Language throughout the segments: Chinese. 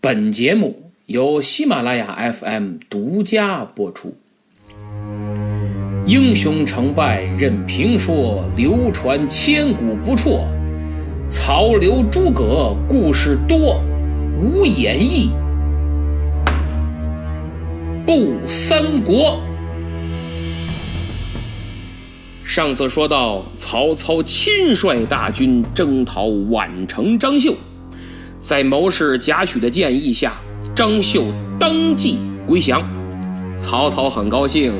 本节目由喜马拉雅 FM 独家播出。英雄成败任评说，流传千古不辍。曹刘诸葛故事多，无演义不三国。上次说到，曹操亲率大军征讨宛城张绣。在谋士贾诩的建议下，张绣当即归降。曹操很高兴，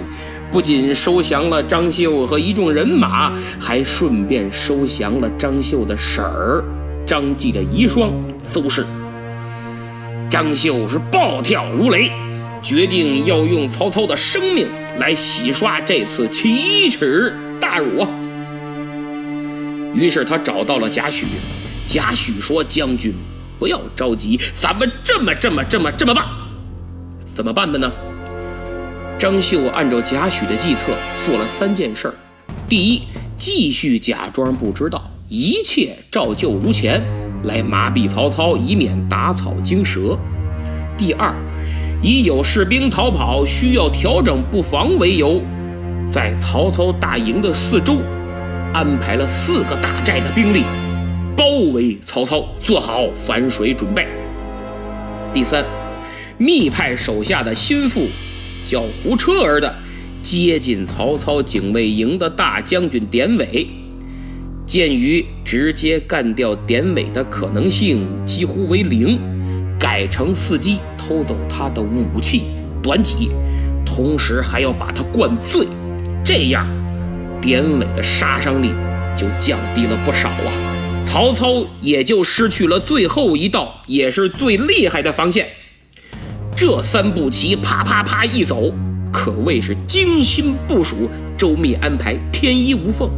不仅收降了张绣和一众人马，还顺便收降了张绣的婶儿张继的遗孀邹氏。张绣是暴跳如雷，决定要用曹操的生命来洗刷这次奇耻大辱。于是他找到了贾诩，贾诩说：“将军。”不要着急，咱们这么这么这么这么办，怎么办的呢？张绣按照贾诩的计策做了三件事儿：第一，继续假装不知道，一切照旧如前，来麻痹曹操，以免打草惊蛇；第二，以有士兵逃跑需要调整布防为由，在曹操大营的四周安排了四个大寨的兵力。包围曹操，做好反水准备。第三，密派手下的心腹，叫胡车儿的，接近曹操警卫营的大将军典韦。鉴于直接干掉典韦的可能性几乎为零，改成伺机偷走他的武器短戟，同时还要把他灌醉，这样典韦的杀伤力就降低了不少啊。曹操也就失去了最后一道，也是最厉害的防线。这三步棋啪啪啪一走，可谓是精心部署、周密安排、天衣无缝。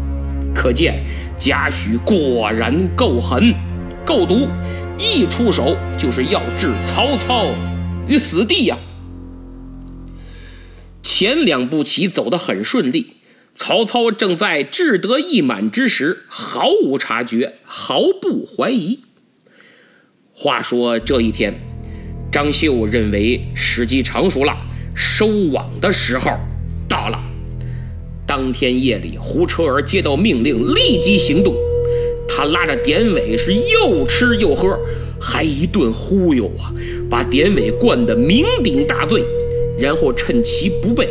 可见贾诩果然够狠、够毒，一出手就是要置曹操于死地呀。前两步棋走得很顺利。曹操正在志得意满之时，毫无察觉，毫不怀疑。话说这一天，张绣认为时机成熟了，收网的时候到了。当天夜里，胡车儿接到命令，立即行动。他拉着典韦是又吃又喝，还一顿忽悠啊，把典韦灌得酩酊大醉，然后趁其不备。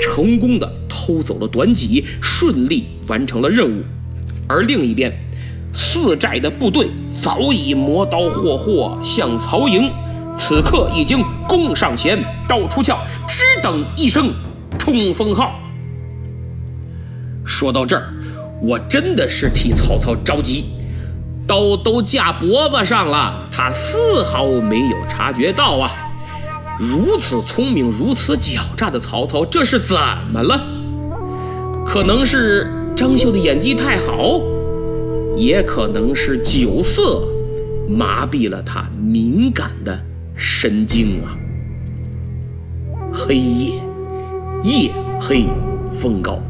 成功的偷走了短戟，顺利完成了任务。而另一边，四寨的部队早已磨刀霍霍向曹营，此刻已经弓上弦，刀出鞘，只等一声冲锋号。说到这儿，我真的是替曹操着急，刀都架脖子上了，他丝毫没有察觉到啊。如此聪明、如此狡诈的曹操，这是怎么了？可能是张绣的演技太好，也可能是酒色麻痹了他敏感的神经啊！黑夜，夜黑风高，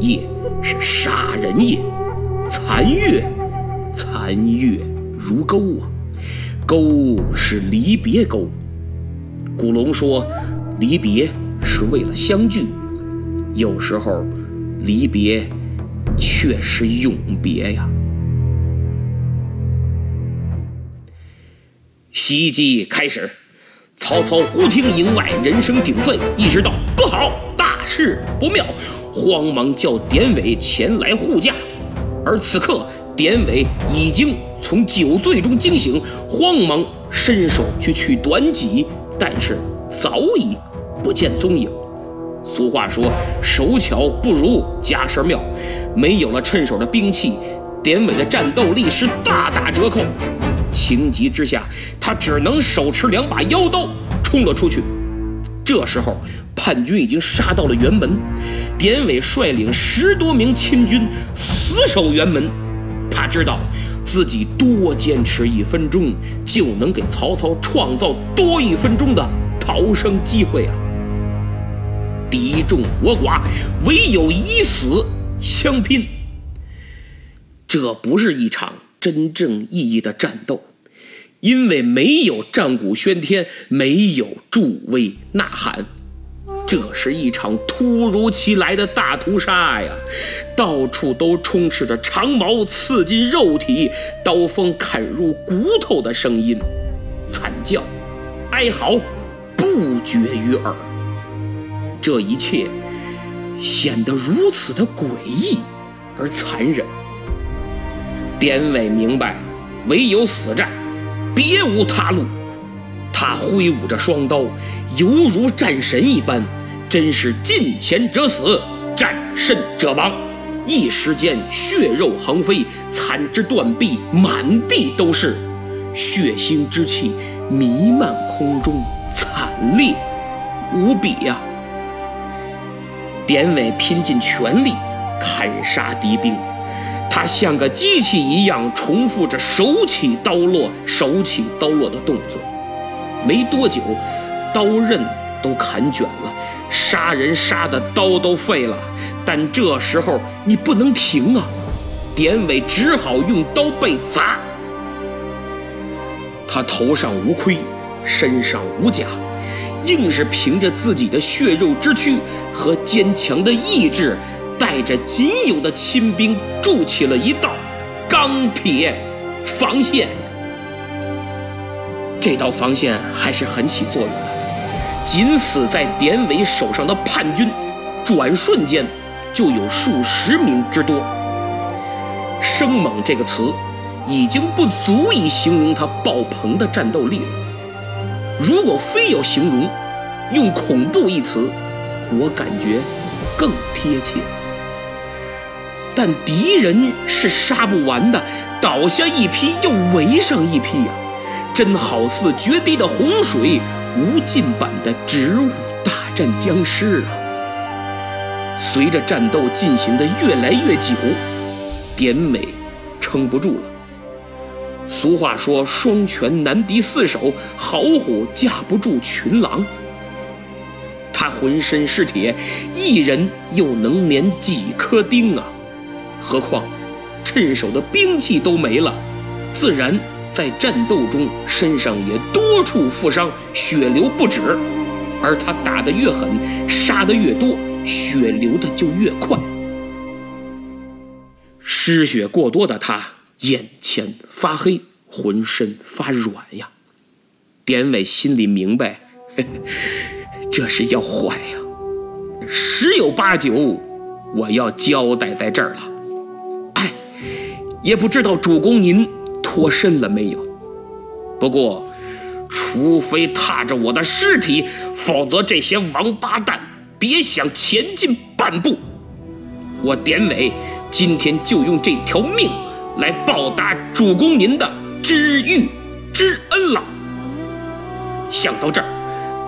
夜是杀人夜；残月，残月如钩啊，钩是离别钩。古龙说：“离别是为了相聚，有时候离别却是永别呀。”袭击开始，曹操忽听营外人声鼎沸，意识到不好，大事不妙，慌忙叫典韦前来护驾。而此刻，典韦已经从酒醉中惊醒，慌忙伸手去取短戟。但是早已不见踪影。俗话说：“手巧不如家事妙。”没有了趁手的兵器，典韦的战斗力是大打折扣。情急之下，他只能手持两把腰刀冲了出去。这时候，叛军已经杀到了辕门，典韦率领十多名亲军死守辕门。他知道。自己多坚持一分钟，就能给曹操创造多一分钟的逃生机会啊！敌众我寡，唯有以死相拼。这不是一场真正意义的战斗，因为没有战鼓喧天，没有助威呐喊。这是一场突如其来的大屠杀呀！到处都充斥着长矛刺进肉体、刀锋砍入骨头的声音，惨叫、哀嚎不绝于耳。这一切显得如此的诡异而残忍。典韦明白，唯有死战，别无他路。他挥舞着双刀，犹如战神一般。真是近前者死，战胜者亡。一时间，血肉横飞，残肢断臂满地都是，血腥之气弥漫空中，惨烈无比呀！典韦拼尽全力砍杀敌兵，他像个机器一样重复着手起刀落、手起刀落的动作。没多久，刀刃都砍卷了。杀人杀的刀都废了，但这时候你不能停啊！典韦只好用刀背砸。他头上无盔，身上无甲，硬是凭着自己的血肉之躯和坚强的意志，带着仅有的亲兵筑起了一道钢铁防线。这道防线还是很起作用的。仅死在典韦手上的叛军，转瞬间就有数十名之多。生猛这个词，已经不足以形容他爆棚的战斗力了。如果非要形容，用恐怖一词，我感觉更贴切。但敌人是杀不完的，倒下一批又围上一批呀，真好似决堤的洪水。无尽版的植物大战僵尸啊！随着战斗进行的越来越久，典韦撑不住了。俗话说：“双拳难敌四手，好虎架不住群狼。”他浑身是铁，一人又能免几颗钉啊？何况趁手的兵器都没了，自然。在战斗中，身上也多处负伤，血流不止。而他打得越狠，杀得越多，血流的就越快。失血过多的他，眼前发黑，浑身发软呀。典韦心里明白，这是要坏呀，十有八九，我要交代在这儿了。哎，也不知道主公您。脱身了没有？不过，除非踏着我的尸体，否则这些王八蛋别想前进半步。我典韦今天就用这条命来报答主公您的知遇之恩了。想到这儿，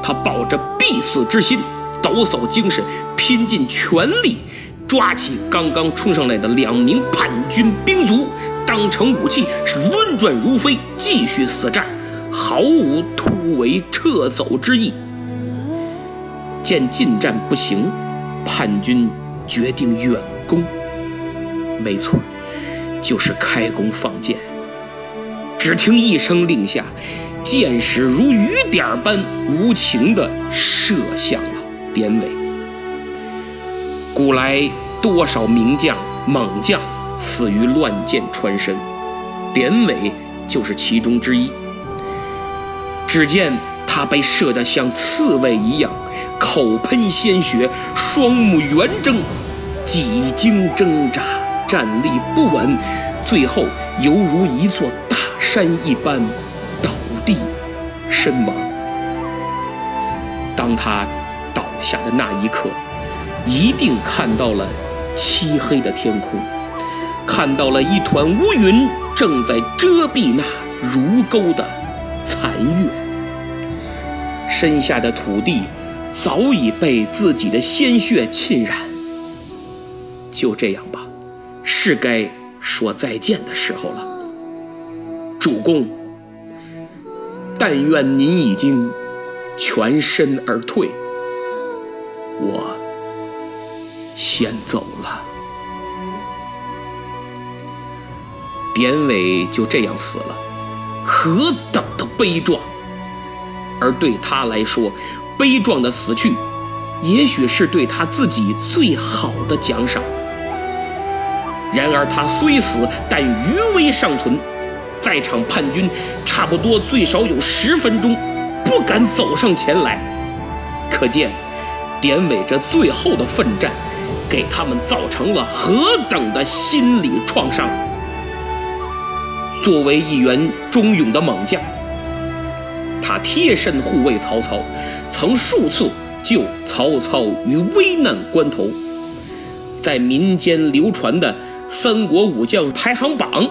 他抱着必死之心，抖擞精神，拼尽全力，抓起刚刚冲上来的两名叛军兵卒。当成武器是轮转如飞，继续死战，毫无突围撤走之意。见近战不行，叛军决定远攻。没错，就是开弓放箭。只听一声令下，箭矢如雨点般无情地射向了典韦。古来多少名将猛将。死于乱箭穿身，典韦就是其中之一。只见他被射得像刺猬一样，口喷鲜血，双目圆睁，几经挣扎，站立不稳，最后犹如一座大山一般地身亡。当他倒下的那一刻，一定看到了漆黑的天空。看到了一团乌云正在遮蔽那如钩的残月，身下的土地早已被自己的鲜血浸染。就这样吧，是该说再见的时候了。主公，但愿您已经全身而退，我先走了。典韦就这样死了，何等的悲壮！而对他来说，悲壮的死去，也许是对他自己最好的奖赏。然而他虽死，但余威尚存，在场叛军差不多最少有十分钟不敢走上前来，可见典韦这最后的奋战，给他们造成了何等的心理创伤。作为一员忠勇的猛将，他贴身护卫曹操，曾数次救曹操于危难关头，在民间流传的。三国武将排行榜，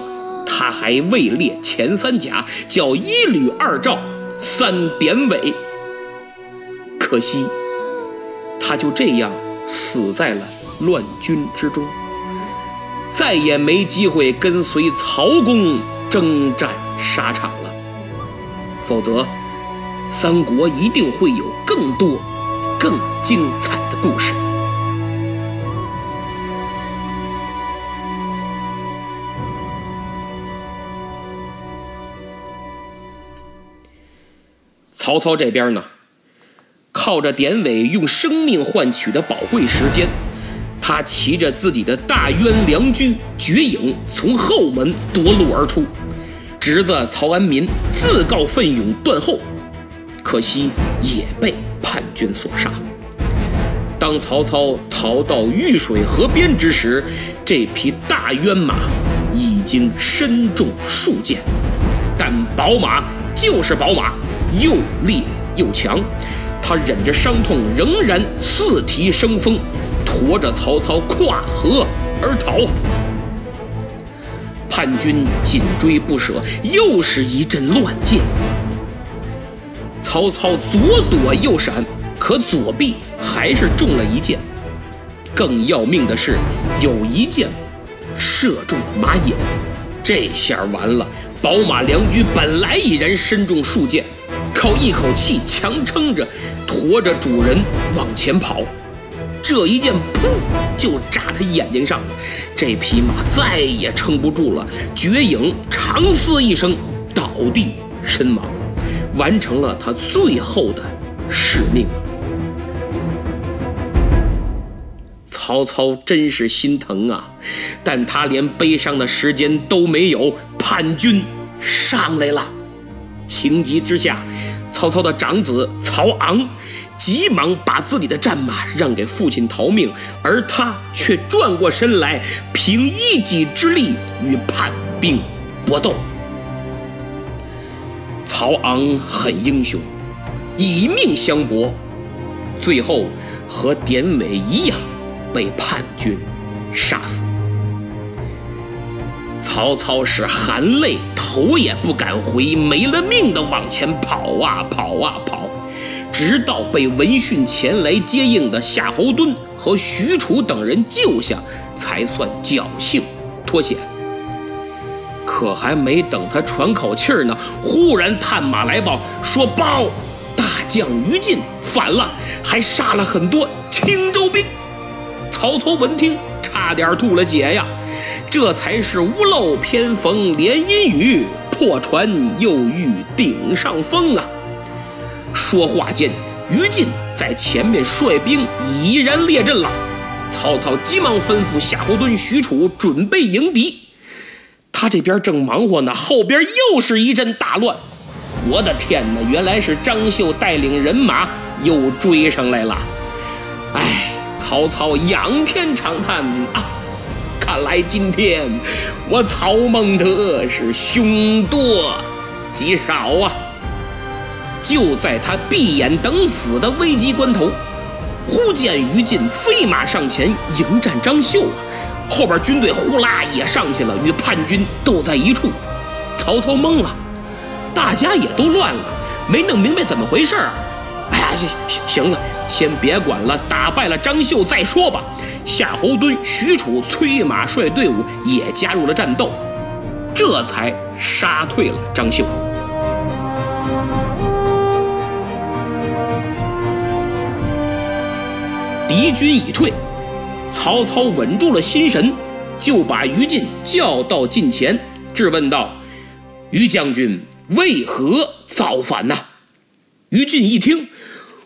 他还位列前三甲，叫一吕二赵三典韦。可惜，他就这样死在了乱军之中，再也没机会跟随曹公征战沙场了。否则，三国一定会有更多、更精彩的故事。曹操这边呢，靠着典韦用生命换取的宝贵时间，他骑着自己的大渊良驹绝影从后门夺路而出，侄子曹安民自告奋勇断后，可惜也被叛军所杀。当曹操逃到玉水河边之时，这匹大渊马已经身中数箭，但宝马就是宝马。又烈又强，他忍着伤痛，仍然四蹄生风，驮着曹操跨河而逃。叛军紧追不舍，又是一阵乱箭。曹操左躲右闪，可左臂还是中了一箭。更要命的是，有一箭射中了马眼。这下完了，宝马良驹本来已然身中数箭。靠一口气强撑着，驮着主人往前跑，这一箭噗就扎他眼睛上了，这匹马再也撑不住了，绝影长嘶一声倒地身亡，完成了他最后的使命。曹操真是心疼啊，但他连悲伤的时间都没有，叛军上来了，情急之下。曹操的长子曹昂急忙把自己的战马让给父亲逃命，而他却转过身来，凭一己之力与叛兵搏斗。曹昂很英雄，以命相搏，最后和典韦一样被叛军杀死。曹操是含泪。头也不敢回，没了命的往前跑啊跑啊跑，直到被闻讯前来接应的夏侯惇和许褚等人救下，才算侥幸脱险。可还没等他喘口气儿呢，忽然探马来报说：报，大将于禁反了，还杀了很多青州兵。曹操闻听，差点吐了血呀。这才是屋漏偏逢连阴雨，破船又遇顶上风啊！说话间，于禁在前面率兵已然列阵了。曹操急忙吩咐夏侯惇、许褚准备迎敌。他这边正忙活呢，后边又是一阵大乱。我的天哪！原来是张绣带领人马又追上来了。哎，曹操仰天长叹啊！看来今天我曹孟德是凶多吉少啊！就在他闭眼等死的危急关头，忽见于禁飞马上前迎战张绣啊！后边军队呼啦也上去了，与叛军斗在一处。曹操懵了，大家也都乱了，没弄明白怎么回事儿。呀，行行了，先别管了，打败了张绣再说吧。夏侯惇、许褚催马率队伍也加入了战斗，这才杀退了张绣。敌军已退，曹操稳住了心神，就把于禁叫到近前，质问道：“于将军，为何造反呢？于禁一听，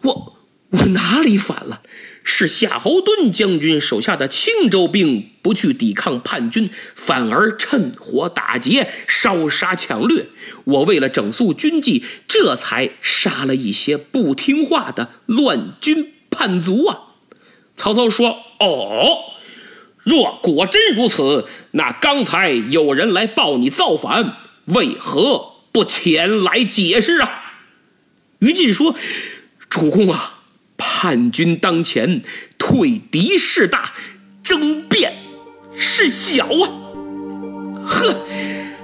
我我哪里反了？是夏侯惇将军手下的青州兵不去抵抗叛军，反而趁火打劫、烧杀抢掠。我为了整肃军纪，这才杀了一些不听话的乱军叛卒啊！曹操说：“哦，若果真如此，那刚才有人来报你造反，为何不前来解释啊？”于禁说：“主公啊。”叛军当前，退敌势大，争辩事小啊！呵，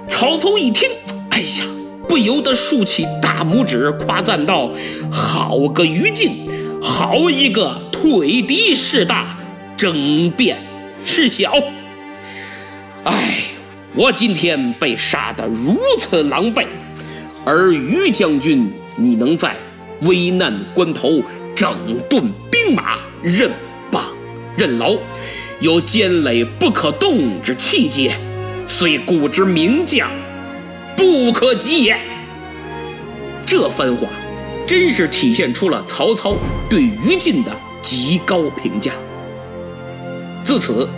曹操一听，哎呀，不由得竖起大拇指，夸赞道：“好个于禁，好一个退敌势大，争辩事小！哎，我今天被杀得如此狼狈，而于将军，你能在危难关头？”整顿兵马，任棒任劳，有坚垒不可动之气节，虽古之名将，不可及也。这番话，真是体现出了曹操对于禁的极高评价。自此，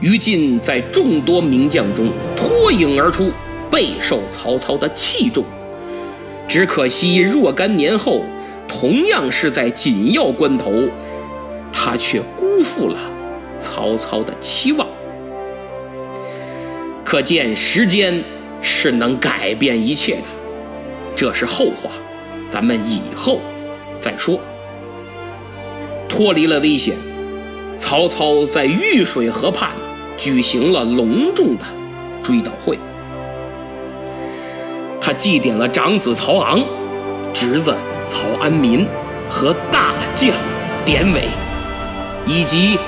于禁在众多名将中脱颖而出，备受曹操的器重。只可惜若干年后。同样是在紧要关头，他却辜负了曹操的期望。可见时间是能改变一切的，这是后话，咱们以后再说。脱离了危险，曹操在玉水河畔举行了隆重的追悼会，他祭奠了长子曹昂，侄子。曹安民和大将典韦，以及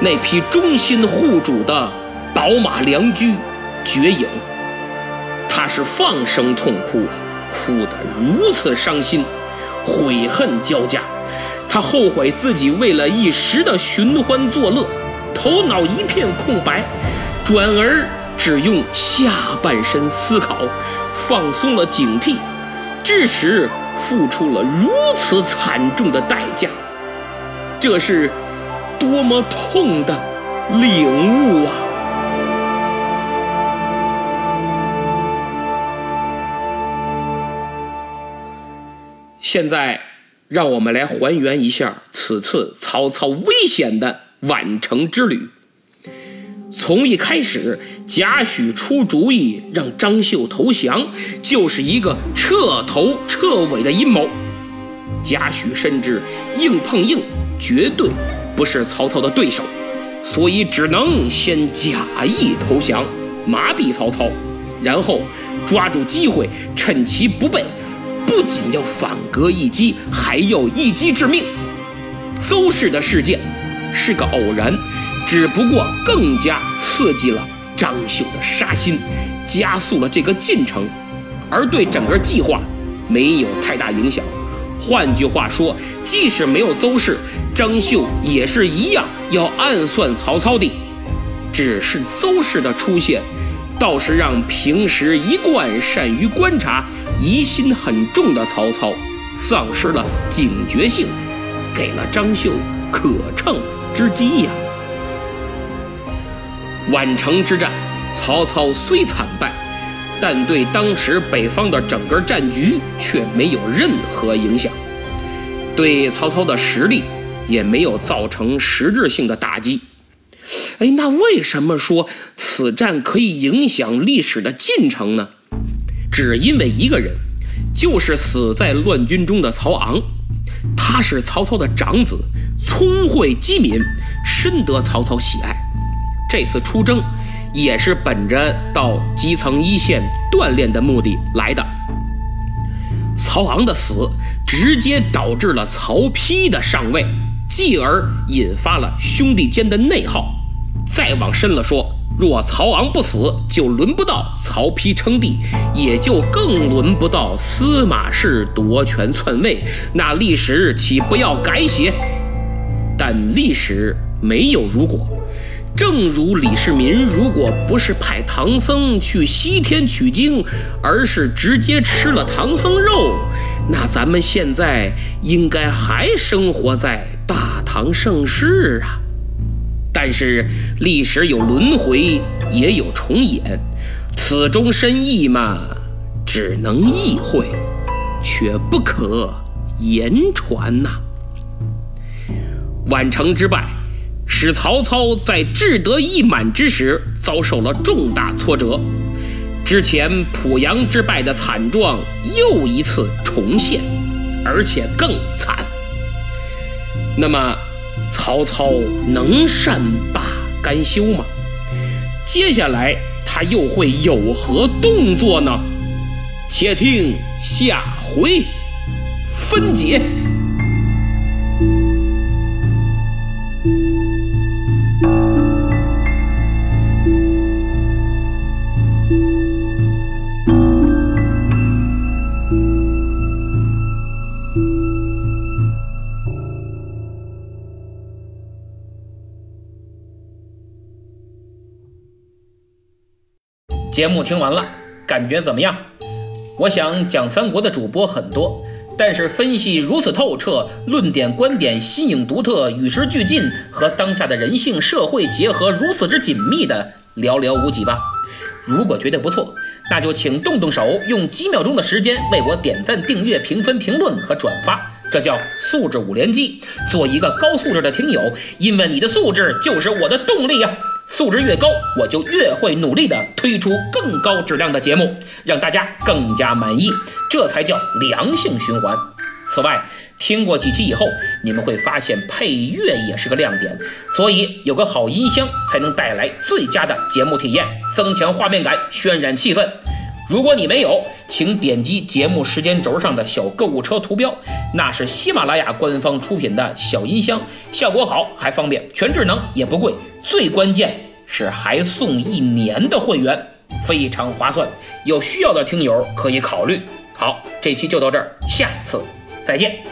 那匹忠心护主的宝马良驹绝影，他是放声痛哭，哭得如此伤心，悔恨交加。他后悔自己为了一时的寻欢作乐，头脑一片空白，转而只用下半身思考，放松了警惕，致使。付出了如此惨重的代价，这是多么痛的领悟啊！现在，让我们来还原一下此次曹操危险的宛城之旅。从一开始，贾诩出主意让张绣投降，就是一个彻头彻尾的阴谋。贾诩深知硬碰硬绝对不是曹操的对手，所以只能先假意投降，麻痹曹操，然后抓住机会，趁其不备，不仅要反戈一击，还要一击致命。邹氏的事件是个偶然。只不过更加刺激了张绣的杀心，加速了这个进程，而对整个计划没有太大影响。换句话说，即使没有邹氏，张绣也是一样要暗算曹操的。只是邹氏的出现，倒是让平时一贯善于观察、疑心很重的曹操丧失了警觉性，给了张绣可乘之机呀。宛城之战，曹操虽惨败，但对当时北方的整个战局却没有任何影响，对曹操的实力也没有造成实质性的打击。哎，那为什么说此战可以影响历史的进程呢？只因为一个人，就是死在乱军中的曹昂，他是曹操的长子，聪慧机敏，深得曹操喜爱。这次出征，也是本着到基层一线锻炼的目的来的。曹昂的死，直接导致了曹丕的上位，继而引发了兄弟间的内耗。再往深了说，若曹昂不死，就轮不到曹丕称帝，也就更轮不到司马氏夺权篡位，那历史岂不要改写？但历史没有如果。正如李世民如果不是派唐僧去西天取经，而是直接吃了唐僧肉，那咱们现在应该还生活在大唐盛世啊。但是历史有轮回，也有重演，此中深意嘛，只能意会，却不可言传呐。宛城之败。使曹操在志得意满之时遭受了重大挫折，之前濮阳之败的惨状又一次重现，而且更惨。那么，曹操能善罢甘休吗？接下来他又会有何动作呢？且听下回分解。节目听完了，感觉怎么样？我想讲三国的主播很多，但是分析如此透彻，论点观点新颖独特，与时俱进，和当下的人性社会结合如此之紧密的寥寥无几吧。如果觉得不错，那就请动动手，用几秒钟的时间为我点赞、订阅、评分、评论和转发，这叫素质五连击，做一个高素质的听友，因为你的素质就是我的动力呀。素质越高，我就越会努力的推出更高质量的节目，让大家更加满意，这才叫良性循环。此外，听过几期以后，你们会发现配乐也是个亮点，所以有个好音箱才能带来最佳的节目体验，增强画面感，渲染气氛。如果你没有，请点击节目时间轴上的小购物车图标，那是喜马拉雅官方出品的小音箱，效果好还方便，全智能也不贵。最关键是还送一年的会员，非常划算。有需要的听友可以考虑。好，这期就到这儿，下次再见。